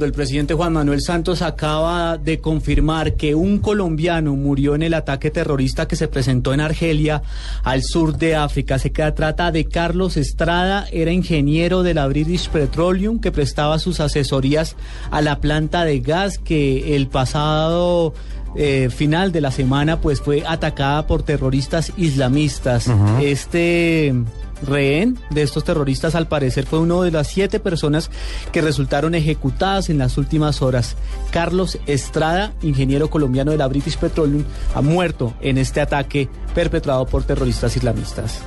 El presidente Juan Manuel Santos acaba de confirmar que un colombiano murió en el ataque terrorista que se presentó en Argelia, al sur de África. Se trata de Carlos Estrada, era ingeniero de la British Petroleum que prestaba sus asesorías a la planta de gas que el pasado eh, final de la semana pues fue atacada por terroristas islamistas. Este rehén de estos terroristas al parecer fue uno de las siete personas que resultaron ejecutadas en las últimas horas. Carlos Estrada, ingeniero colombiano de la British Petroleum, ha muerto en este ataque perpetrado por terroristas islamistas.